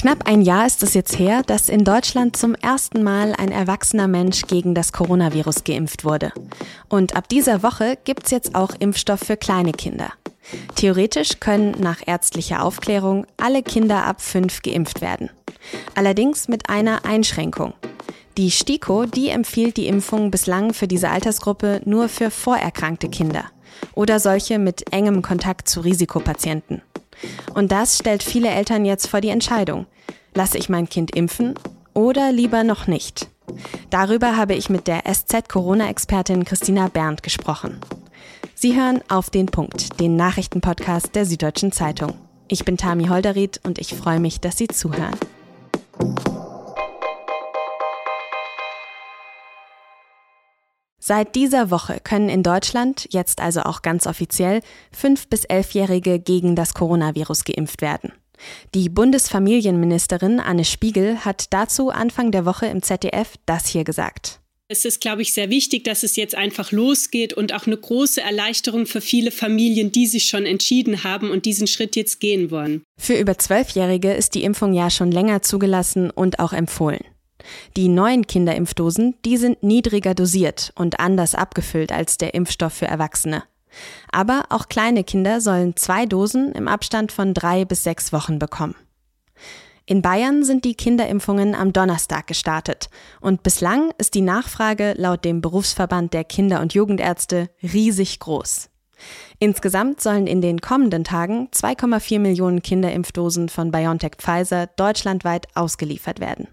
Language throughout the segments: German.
Knapp ein Jahr ist es jetzt her, dass in Deutschland zum ersten Mal ein erwachsener Mensch gegen das Coronavirus geimpft wurde. Und ab dieser Woche gibt's jetzt auch Impfstoff für kleine Kinder. Theoretisch können nach ärztlicher Aufklärung alle Kinder ab fünf geimpft werden. Allerdings mit einer Einschränkung. Die STIKO, die empfiehlt die Impfung bislang für diese Altersgruppe nur für vorerkrankte Kinder oder solche mit engem Kontakt zu Risikopatienten. Und das stellt viele Eltern jetzt vor die Entscheidung. Lasse ich mein Kind impfen oder lieber noch nicht? Darüber habe ich mit der SZ-Corona-Expertin Christina Berndt gesprochen. Sie hören auf den Punkt, den Nachrichtenpodcast der Süddeutschen Zeitung. Ich bin Tami Holderried und ich freue mich, dass Sie zuhören. Seit dieser Woche können in Deutschland, jetzt also auch ganz offiziell, fünf bis elfjährige gegen das Coronavirus geimpft werden. Die Bundesfamilienministerin Anne Spiegel hat dazu Anfang der Woche im ZDF das hier gesagt. Es ist, glaube ich, sehr wichtig, dass es jetzt einfach losgeht und auch eine große Erleichterung für viele Familien, die sich schon entschieden haben und diesen Schritt jetzt gehen wollen. Für über Zwölfjährige ist die Impfung ja schon länger zugelassen und auch empfohlen. Die neuen Kinderimpfdosen, die sind niedriger dosiert und anders abgefüllt als der Impfstoff für Erwachsene. Aber auch kleine Kinder sollen zwei Dosen im Abstand von drei bis sechs Wochen bekommen. In Bayern sind die Kinderimpfungen am Donnerstag gestartet und bislang ist die Nachfrage laut dem Berufsverband der Kinder- und Jugendärzte riesig groß. Insgesamt sollen in den kommenden Tagen 2,4 Millionen Kinderimpfdosen von BioNTech Pfizer deutschlandweit ausgeliefert werden.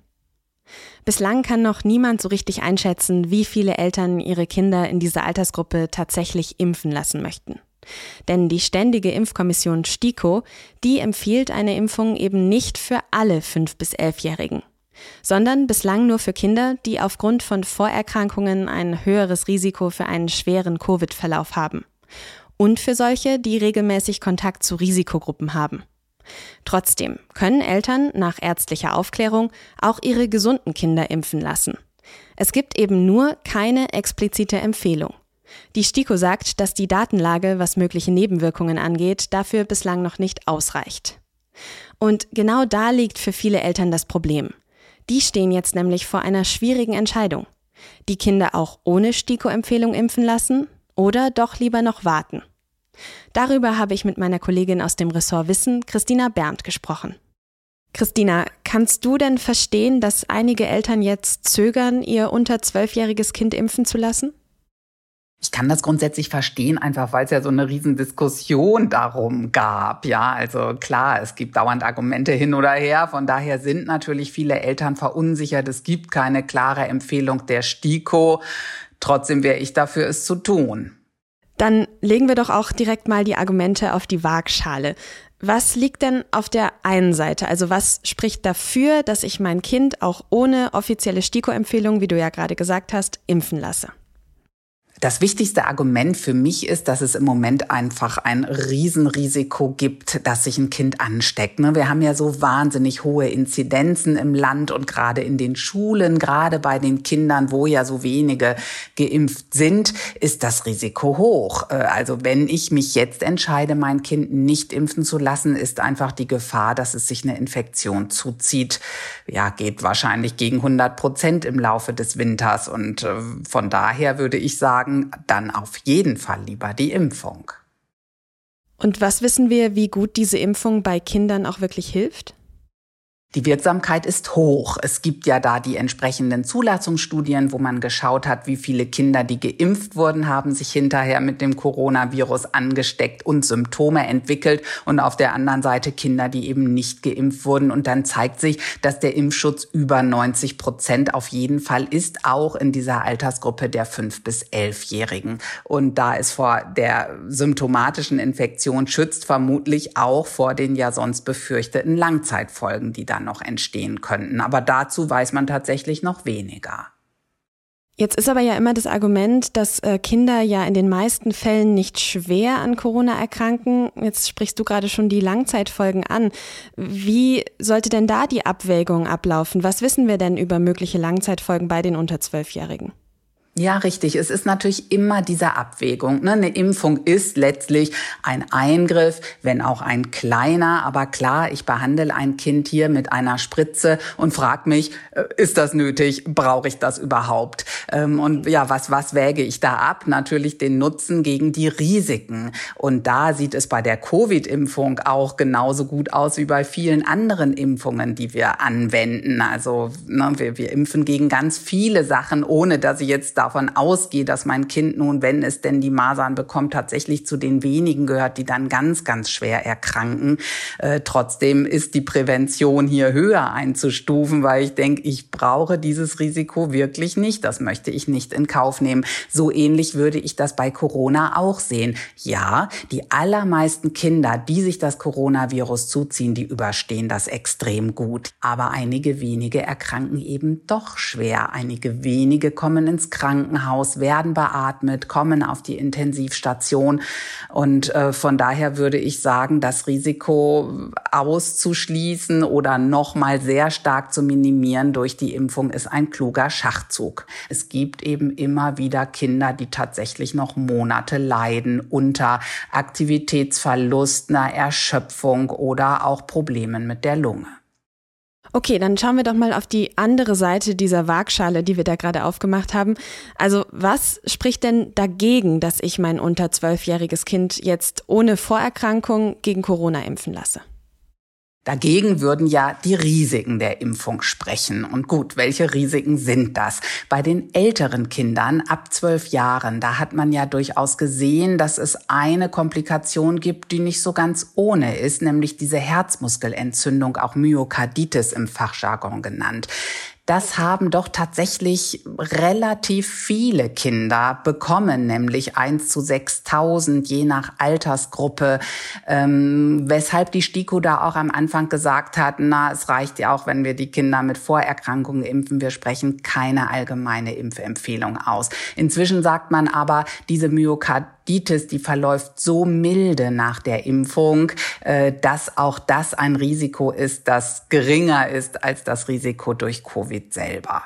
Bislang kann noch niemand so richtig einschätzen, wie viele Eltern ihre Kinder in dieser Altersgruppe tatsächlich impfen lassen möchten. Denn die ständige Impfkommission STIKO, die empfiehlt eine Impfung eben nicht für alle 5- bis 11-Jährigen, sondern bislang nur für Kinder, die aufgrund von Vorerkrankungen ein höheres Risiko für einen schweren Covid-Verlauf haben. Und für solche, die regelmäßig Kontakt zu Risikogruppen haben. Trotzdem können Eltern nach ärztlicher Aufklärung auch ihre gesunden Kinder impfen lassen. Es gibt eben nur keine explizite Empfehlung. Die STIKO sagt, dass die Datenlage, was mögliche Nebenwirkungen angeht, dafür bislang noch nicht ausreicht. Und genau da liegt für viele Eltern das Problem. Die stehen jetzt nämlich vor einer schwierigen Entscheidung. Die Kinder auch ohne STIKO-Empfehlung impfen lassen oder doch lieber noch warten. Darüber habe ich mit meiner Kollegin aus dem Ressort Wissen, Christina Berndt, gesprochen. Christina, kannst du denn verstehen, dass einige Eltern jetzt zögern, ihr unter zwölfjähriges Kind impfen zu lassen? Ich kann das grundsätzlich verstehen, einfach weil es ja so eine Riesendiskussion darum gab. Ja, also klar, es gibt dauernd Argumente hin oder her. Von daher sind natürlich viele Eltern verunsichert. Es gibt keine klare Empfehlung der STIKO. Trotzdem wäre ich dafür, es zu tun. Dann legen wir doch auch direkt mal die Argumente auf die Waagschale. Was liegt denn auf der einen Seite? Also was spricht dafür, dass ich mein Kind auch ohne offizielle STIKO-Empfehlung, wie du ja gerade gesagt hast, impfen lasse? Das wichtigste Argument für mich ist, dass es im Moment einfach ein Riesenrisiko gibt, dass sich ein Kind ansteckt. Ne? Wir haben ja so wahnsinnig hohe Inzidenzen im Land und gerade in den Schulen, gerade bei den Kindern, wo ja so wenige geimpft sind, ist das Risiko hoch. Äh, also wenn ich mich jetzt entscheide, mein Kind nicht impfen zu lassen, ist einfach die Gefahr, dass es sich eine Infektion zuzieht. Ja, geht wahrscheinlich gegen 100 Prozent im Laufe des Winters. Und äh, von daher würde ich sagen, sagen, dann auf jeden Fall lieber die Impfung. Und was wissen wir, wie gut diese Impfung bei Kindern auch wirklich hilft? Die Wirksamkeit ist hoch. Es gibt ja da die entsprechenden Zulassungsstudien, wo man geschaut hat, wie viele Kinder, die geimpft wurden, haben sich hinterher mit dem Coronavirus angesteckt und Symptome entwickelt. Und auf der anderen Seite Kinder, die eben nicht geimpft wurden. Und dann zeigt sich, dass der Impfschutz über 90 Prozent auf jeden Fall ist, auch in dieser Altersgruppe der 5- bis 11-Jährigen. Und da es vor der symptomatischen Infektion schützt, vermutlich auch vor den ja sonst befürchteten Langzeitfolgen, die da dann noch entstehen könnten. Aber dazu weiß man tatsächlich noch weniger. Jetzt ist aber ja immer das Argument, dass äh, Kinder ja in den meisten Fällen nicht schwer an Corona erkranken. Jetzt sprichst du gerade schon die Langzeitfolgen an. Wie sollte denn da die Abwägung ablaufen? Was wissen wir denn über mögliche Langzeitfolgen bei den unter Zwölfjährigen? Ja, richtig. Es ist natürlich immer diese Abwägung. Ne? Eine Impfung ist letztlich ein Eingriff, wenn auch ein kleiner. Aber klar, ich behandle ein Kind hier mit einer Spritze und frage mich, äh, ist das nötig? Brauche ich das überhaupt? Ähm, und ja, was, was wäge ich da ab? Natürlich den Nutzen gegen die Risiken. Und da sieht es bei der Covid-Impfung auch genauso gut aus wie bei vielen anderen Impfungen, die wir anwenden. Also ne, wir, wir impfen gegen ganz viele Sachen, ohne dass ich jetzt da davon ausgehe, dass mein Kind nun, wenn es denn die Masern bekommt, tatsächlich zu den wenigen gehört, die dann ganz, ganz schwer erkranken. Äh, trotzdem ist die Prävention hier höher einzustufen, weil ich denke, ich brauche dieses Risiko wirklich nicht. Das möchte ich nicht in Kauf nehmen. So ähnlich würde ich das bei Corona auch sehen. Ja, die allermeisten Kinder, die sich das Coronavirus zuziehen, die überstehen das extrem gut. Aber einige wenige erkranken eben doch schwer. Einige wenige kommen ins Krankenhaus Krankenhaus, werden beatmet, kommen auf die Intensivstation. Und äh, von daher würde ich sagen, das Risiko auszuschließen oder nochmal sehr stark zu minimieren durch die Impfung ist ein kluger Schachzug. Es gibt eben immer wieder Kinder, die tatsächlich noch Monate leiden unter Aktivitätsverlust, einer Erschöpfung oder auch Problemen mit der Lunge. Okay, dann schauen wir doch mal auf die andere Seite dieser Waagschale, die wir da gerade aufgemacht haben. Also was spricht denn dagegen, dass ich mein unter zwölfjähriges Kind jetzt ohne Vorerkrankung gegen Corona impfen lasse? Dagegen würden ja die Risiken der Impfung sprechen. Und gut, welche Risiken sind das? Bei den älteren Kindern ab zwölf Jahren, da hat man ja durchaus gesehen, dass es eine Komplikation gibt, die nicht so ganz ohne ist, nämlich diese Herzmuskelentzündung, auch Myokarditis im Fachjargon genannt das haben doch tatsächlich relativ viele Kinder bekommen, nämlich 1 zu 6000 je nach Altersgruppe, ähm, weshalb die STIKO da auch am Anfang gesagt hat, na, es reicht ja auch, wenn wir die Kinder mit Vorerkrankungen impfen. Wir sprechen keine allgemeine Impfempfehlung aus. Inzwischen sagt man aber, diese Myokard Myokarditis, die verläuft so milde nach der Impfung, äh, dass auch das ein Risiko ist, das geringer ist als das Risiko durch Covid selber.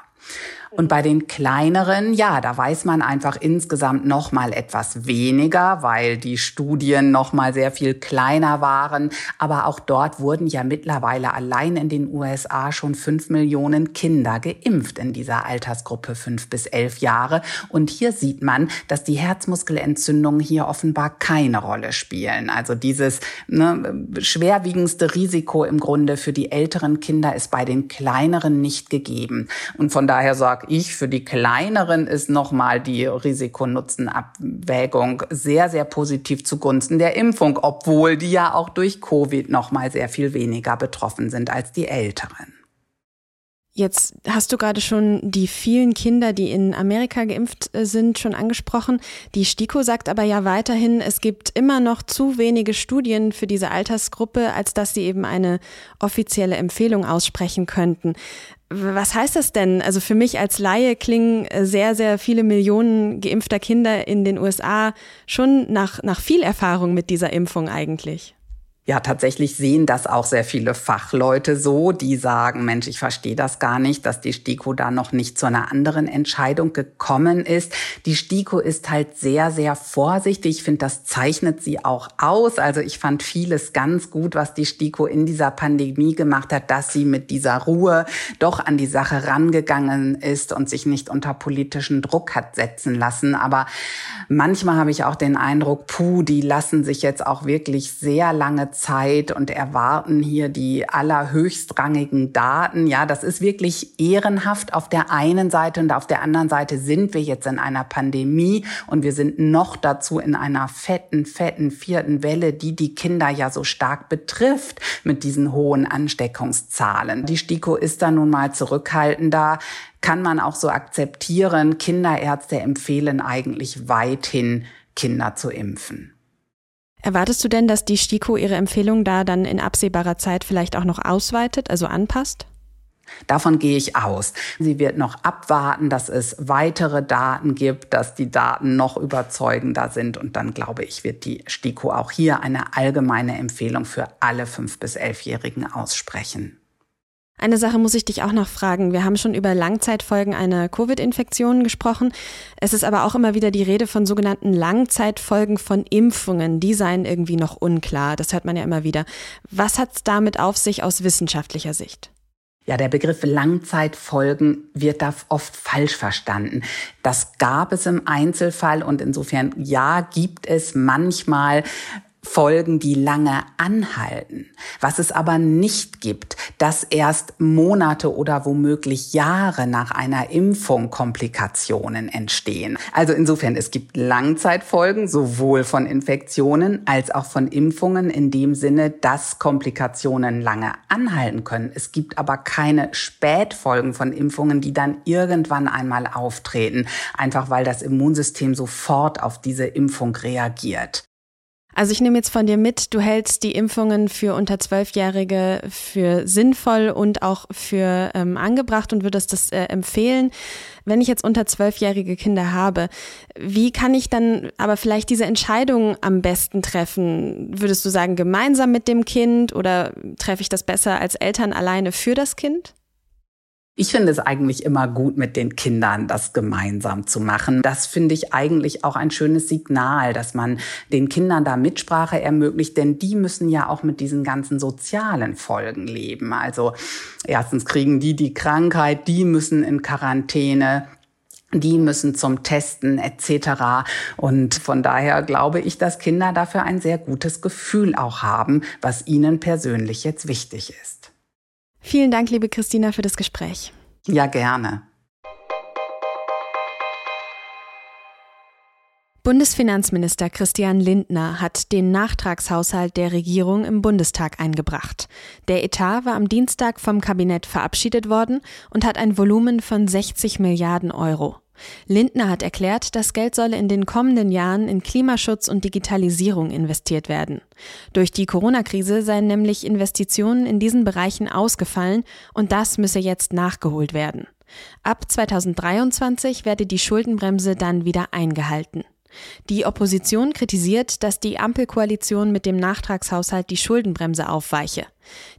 Und bei den kleineren, ja, da weiß man einfach insgesamt noch mal etwas weniger, weil die Studien noch mal sehr viel kleiner waren. Aber auch dort wurden ja mittlerweile allein in den USA schon fünf Millionen Kinder geimpft in dieser Altersgruppe fünf bis elf Jahre. Und hier sieht man, dass die Herzmuskelentzündungen hier offenbar keine Rolle spielen. Also dieses ne, schwerwiegendste Risiko im Grunde für die älteren Kinder ist bei den kleineren nicht gegeben. Und von daher sagt sag ich, für die kleineren ist nochmal die Risiko-Nutzen-Abwägung sehr, sehr positiv zugunsten der Impfung, obwohl die ja auch durch Covid nochmal sehr viel weniger betroffen sind als die älteren. Jetzt hast du gerade schon die vielen Kinder, die in Amerika geimpft äh, sind, schon angesprochen. Die STIKO sagt aber ja weiterhin, es gibt immer noch zu wenige Studien für diese Altersgruppe, als dass sie eben eine offizielle Empfehlung aussprechen könnten. Was heißt das denn? Also für mich als Laie klingen äh, sehr, sehr viele Millionen geimpfter Kinder in den USA schon nach, nach viel Erfahrung mit dieser Impfung eigentlich. Ja, tatsächlich sehen das auch sehr viele Fachleute so, die sagen, Mensch, ich verstehe das gar nicht, dass die STIKO da noch nicht zu einer anderen Entscheidung gekommen ist. Die STIKO ist halt sehr, sehr vorsichtig. Ich finde, das zeichnet sie auch aus. Also ich fand vieles ganz gut, was die STIKO in dieser Pandemie gemacht hat, dass sie mit dieser Ruhe doch an die Sache rangegangen ist und sich nicht unter politischen Druck hat setzen lassen. Aber manchmal habe ich auch den Eindruck, puh, die lassen sich jetzt auch wirklich sehr lange Zeit und erwarten hier die allerhöchstrangigen Daten. Ja, das ist wirklich ehrenhaft auf der einen Seite und auf der anderen Seite sind wir jetzt in einer Pandemie und wir sind noch dazu in einer fetten, fetten vierten Welle, die die Kinder ja so stark betrifft mit diesen hohen Ansteckungszahlen. Die STIKO ist da nun mal zurückhaltender kann man auch so akzeptieren. Kinderärzte empfehlen eigentlich weithin, Kinder zu impfen. Erwartest du denn, dass die STIKO ihre Empfehlung da dann in absehbarer Zeit vielleicht auch noch ausweitet, also anpasst? Davon gehe ich aus. Sie wird noch abwarten, dass es weitere Daten gibt, dass die Daten noch überzeugender sind. Und dann glaube ich, wird die STIKO auch hier eine allgemeine Empfehlung für alle fünf bis elfjährigen aussprechen. Eine Sache muss ich dich auch noch fragen. Wir haben schon über Langzeitfolgen einer Covid-Infektion gesprochen. Es ist aber auch immer wieder die Rede von sogenannten Langzeitfolgen von Impfungen. Die seien irgendwie noch unklar. Das hört man ja immer wieder. Was hat es damit auf sich aus wissenschaftlicher Sicht? Ja, der Begriff Langzeitfolgen wird da oft falsch verstanden. Das gab es im Einzelfall und insofern ja, gibt es manchmal Folgen, die lange anhalten. Was es aber nicht gibt, dass erst Monate oder womöglich Jahre nach einer Impfung Komplikationen entstehen. Also insofern, es gibt Langzeitfolgen sowohl von Infektionen als auch von Impfungen in dem Sinne, dass Komplikationen lange anhalten können. Es gibt aber keine Spätfolgen von Impfungen, die dann irgendwann einmal auftreten, einfach weil das Immunsystem sofort auf diese Impfung reagiert. Also ich nehme jetzt von dir mit, du hältst die Impfungen für unter Zwölfjährige für sinnvoll und auch für ähm, angebracht und würdest das äh, empfehlen. Wenn ich jetzt unter zwölfjährige Kinder habe, wie kann ich dann aber vielleicht diese Entscheidung am besten treffen? Würdest du sagen, gemeinsam mit dem Kind oder treffe ich das besser als Eltern alleine für das Kind? Ich finde es eigentlich immer gut, mit den Kindern das gemeinsam zu machen. Das finde ich eigentlich auch ein schönes Signal, dass man den Kindern da Mitsprache ermöglicht, denn die müssen ja auch mit diesen ganzen sozialen Folgen leben. Also erstens kriegen die die Krankheit, die müssen in Quarantäne, die müssen zum Testen etc. Und von daher glaube ich, dass Kinder dafür ein sehr gutes Gefühl auch haben, was ihnen persönlich jetzt wichtig ist. Vielen Dank, liebe Christina, für das Gespräch. Ja, gerne. Bundesfinanzminister Christian Lindner hat den Nachtragshaushalt der Regierung im Bundestag eingebracht. Der Etat war am Dienstag vom Kabinett verabschiedet worden und hat ein Volumen von 60 Milliarden Euro. Lindner hat erklärt, das Geld solle in den kommenden Jahren in Klimaschutz und Digitalisierung investiert werden. Durch die Corona-Krise seien nämlich Investitionen in diesen Bereichen ausgefallen und das müsse jetzt nachgeholt werden. Ab 2023 werde die Schuldenbremse dann wieder eingehalten. Die Opposition kritisiert, dass die Ampelkoalition mit dem Nachtragshaushalt die Schuldenbremse aufweiche.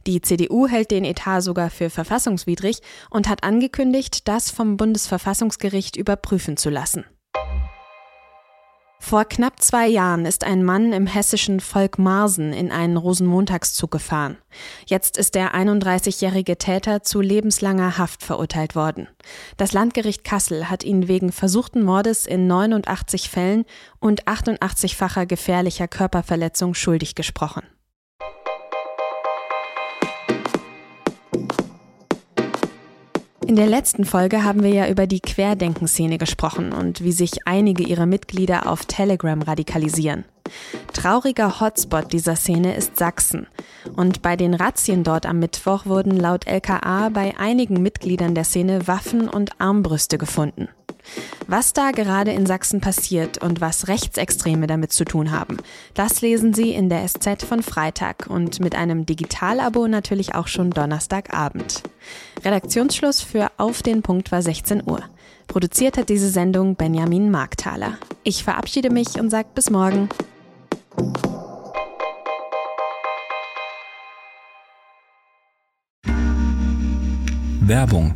Die CDU hält den Etat sogar für verfassungswidrig und hat angekündigt, das vom Bundesverfassungsgericht überprüfen zu lassen. Vor knapp zwei Jahren ist ein Mann im hessischen Volkmarsen in einen Rosenmontagszug gefahren. Jetzt ist der 31-jährige Täter zu lebenslanger Haft verurteilt worden. Das Landgericht Kassel hat ihn wegen versuchten Mordes in 89 Fällen und 88-facher gefährlicher Körperverletzung schuldig gesprochen. In der letzten Folge haben wir ja über die Querdenkenszene gesprochen und wie sich einige ihrer Mitglieder auf Telegram radikalisieren. Trauriger Hotspot dieser Szene ist Sachsen. Und bei den Razzien dort am Mittwoch wurden laut LKA bei einigen Mitgliedern der Szene Waffen und Armbrüste gefunden. Was da gerade in Sachsen passiert und was Rechtsextreme damit zu tun haben, das lesen Sie in der SZ von Freitag und mit einem Digitalabo natürlich auch schon Donnerstagabend. Redaktionsschluss für Auf den Punkt war 16 Uhr. Produziert hat diese Sendung Benjamin Markthaler. Ich verabschiede mich und sage bis morgen. Werbung